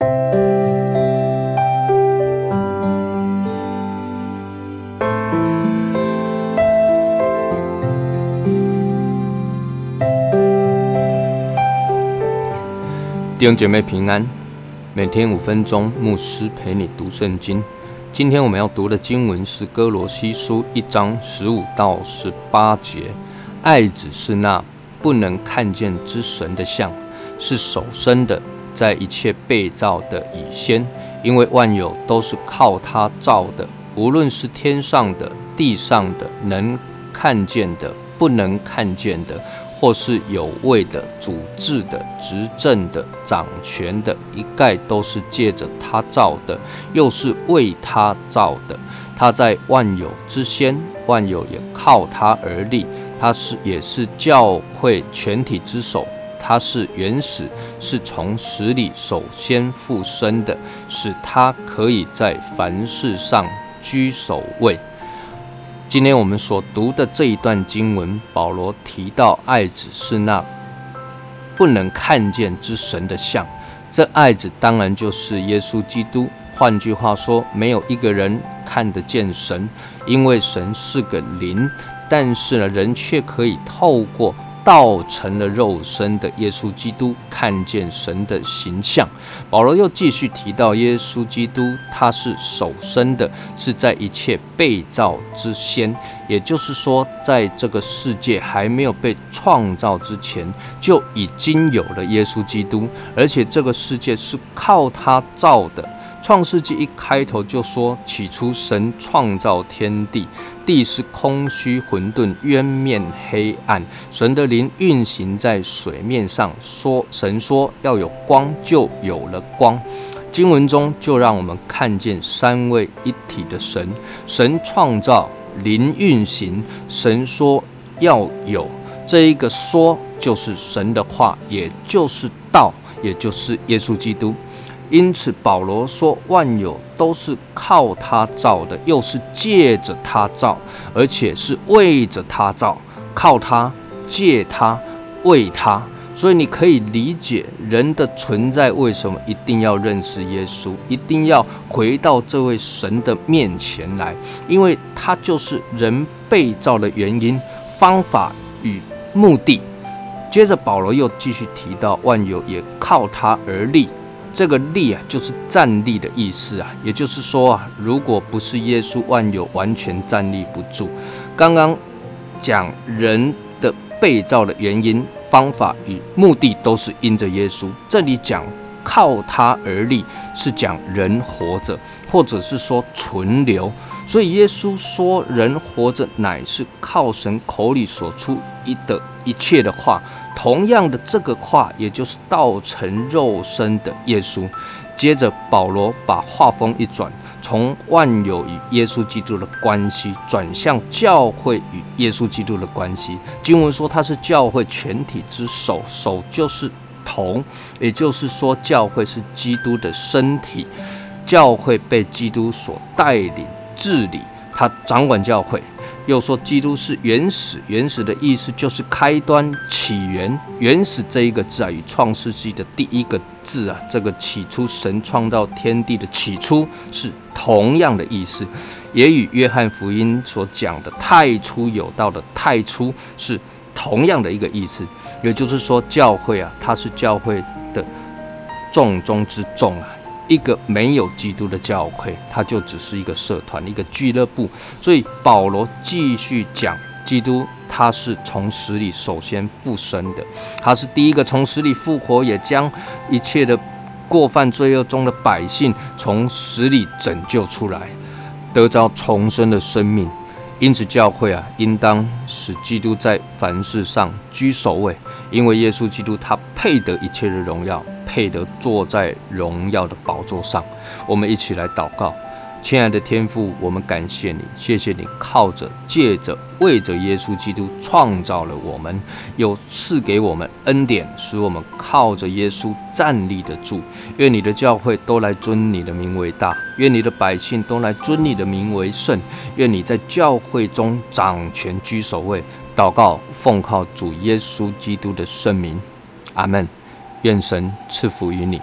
弟兄姐妹平安，每天五分钟，牧师陪你读圣经。今天我们要读的经文是哥罗西书一章十五到十八节。爱子是那不能看见之神的像，是手生的，在一切被造的以先，因为万有都是靠他造的，无论是天上的、地上的，能看见的、不能看见的。或是有位的、主治的、执政的、掌权的，一概都是借着他造的，又是为他造的。他在万有之先，万有也靠他而立。他是也是教会全体之首。他是原始，是从死里首先复生的，使他可以在凡事上居首位。今天我们所读的这一段经文，保罗提到爱子是那不能看见之神的像，这爱子当然就是耶稣基督。换句话说，没有一个人看得见神，因为神是个灵，但是呢，人却可以透过。道成了肉身的耶稣基督看见神的形象。保罗又继续提到，耶稣基督他是首生的，是在一切被造之先，也就是说，在这个世界还没有被创造之前，就已经有了耶稣基督，而且这个世界是靠他造的。创世纪一开头就说：“起初神创造天地，地是空虚混沌，渊面黑暗。神的灵运行在水面上，说神说要有光，就有了光。”经文中就让我们看见三位一体的神：神创造，灵运行，神说要有。这一个说就是神的话，也就是道，也就是耶稣基督。因此，保罗说：“万有都是靠他造的，又是借着他造，而且是为着他造，靠他，借他，为他。所以，你可以理解人的存在为什么一定要认识耶稣，一定要回到这位神的面前来，因为他就是人被造的原因、方法与目的。”接着，保罗又继续提到：“万有也靠他而立。”这个立啊，就是站立的意思啊。也就是说啊，如果不是耶稣，万有完全站立不住。刚刚讲人的被造的原因、方法与目的，都是因着耶稣。这里讲靠他而立，是讲人活着，或者是说存留。所以耶稣说，人活着乃是靠神口里所出一的一切的话。同样的，这个话也就是道成肉身的耶稣。接着，保罗把话锋一转，从万有与耶稣基督的关系转向教会与耶稣基督的关系。经文说他是教会全体之首，首就是同，也就是说教会是基督的身体，教会被基督所带领。治理他掌管教会，又说基督是原始，原始的意思就是开端、起源。原始这一个字啊，与创世纪的第一个字啊，这个起初神创造天地的起初是同样的意思，也与约翰福音所讲的太初有道的太初是同样的一个意思。也就是说，教会啊，它是教会的重中之重啊。一个没有基督的教会，它就只是一个社团、一个俱乐部。所以保罗继续讲，基督他是从死里首先复生的，他是第一个从死里复活，也将一切的过犯罪恶中的百姓从死里拯救出来，得着重生的生命。因此，教会啊，应当使基督在凡事上居首位，因为耶稣基督他配得一切的荣耀。配得坐在荣耀的宝座上，我们一起来祷告，亲爱的天父，我们感谢你，谢谢你靠着、借着、为着耶稣基督创造了我们，又赐给我们恩典，使我们靠着耶稣站立得住。愿你的教会都来尊你的名为大，愿你的百姓都来尊你的名为圣，愿你在教会中掌权居首位。祷告，奉靠主耶稣基督的圣名，阿门。愿神赐福于你。